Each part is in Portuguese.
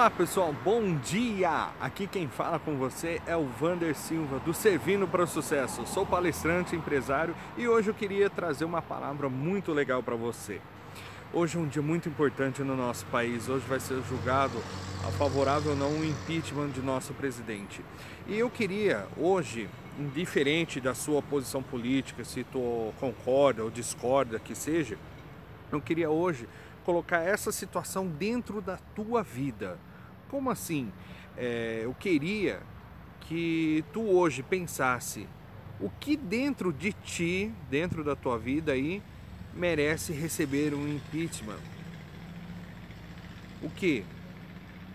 Olá pessoal, bom dia! Aqui quem fala com você é o Vander Silva do Servindo para o Sucesso. Sou palestrante, empresário e hoje eu queria trazer uma palavra muito legal para você. Hoje é um dia muito importante no nosso país. Hoje vai ser julgado a favorável ou não o impeachment de nosso presidente. E eu queria hoje, indiferente da sua posição política, se tu concorda ou discorda que seja, eu queria hoje colocar essa situação dentro da tua vida. Como assim? É, eu queria que tu hoje pensasse o que dentro de ti, dentro da tua vida aí, merece receber um impeachment. O que?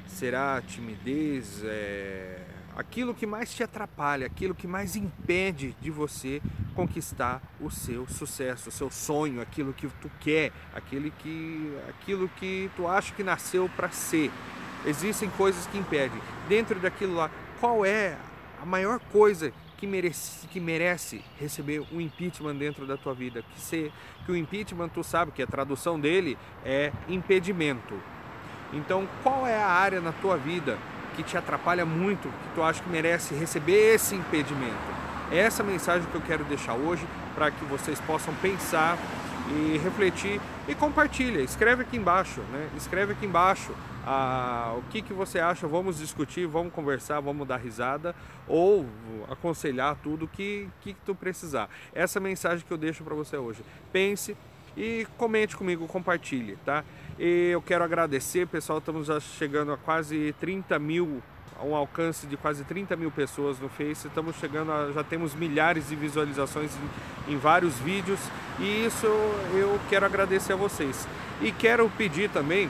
Será timidez? É aquilo que mais te atrapalha, aquilo que mais impede de você conquistar o seu sucesso, o seu sonho, aquilo que tu quer, aquilo que, aquilo que tu acha que nasceu para ser. Existem coisas que impedem. Dentro daquilo lá, qual é a maior coisa que merece, que merece receber um impeachment dentro da tua vida? Que, ser, que o impeachment, tu sabe que a tradução dele é impedimento. Então, qual é a área na tua vida que te atrapalha muito, que tu acha que merece receber esse impedimento. É essa mensagem que eu quero deixar hoje para que vocês possam pensar e refletir e compartilha. Escreve aqui embaixo, né? Escreve aqui embaixo ah, o que, que você acha. Vamos discutir, vamos conversar, vamos dar risada ou aconselhar tudo que que tu precisar. Essa mensagem que eu deixo para você hoje. Pense e comente comigo, compartilhe, tá? E eu quero agradecer, pessoal, estamos já chegando a quase 30 mil, um alcance de quase 30 mil pessoas no Face, estamos chegando a, já temos milhares de visualizações em, em vários vídeos e isso eu quero agradecer a vocês. E quero pedir também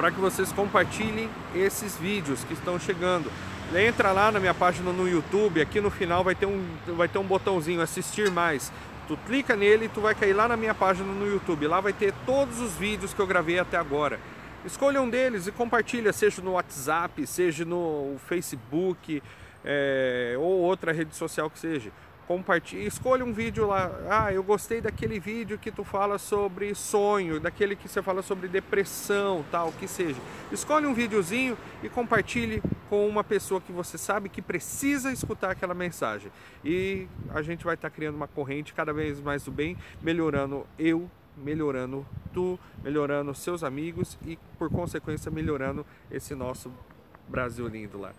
para que vocês compartilhem esses vídeos que estão chegando. Entra lá na minha página no YouTube, aqui no final vai ter um, vai ter um botãozinho assistir mais. Tu clica nele e tu vai cair lá na minha página no YouTube. Lá vai ter todos os vídeos que eu gravei até agora. Escolha um deles e compartilha, seja no WhatsApp, seja no Facebook é, ou outra rede social que seja compartilhe, escolha um vídeo lá. Ah, eu gostei daquele vídeo que tu fala sobre sonho, daquele que você fala sobre depressão, tal, que seja. Escolhe um videozinho e compartilhe com uma pessoa que você sabe que precisa escutar aquela mensagem. E a gente vai estar criando uma corrente cada vez mais do bem, melhorando eu, melhorando tu, melhorando seus amigos e por consequência melhorando esse nosso Brasil lindo lá.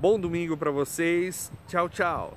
Bom domingo para vocês. Tchau, tchau.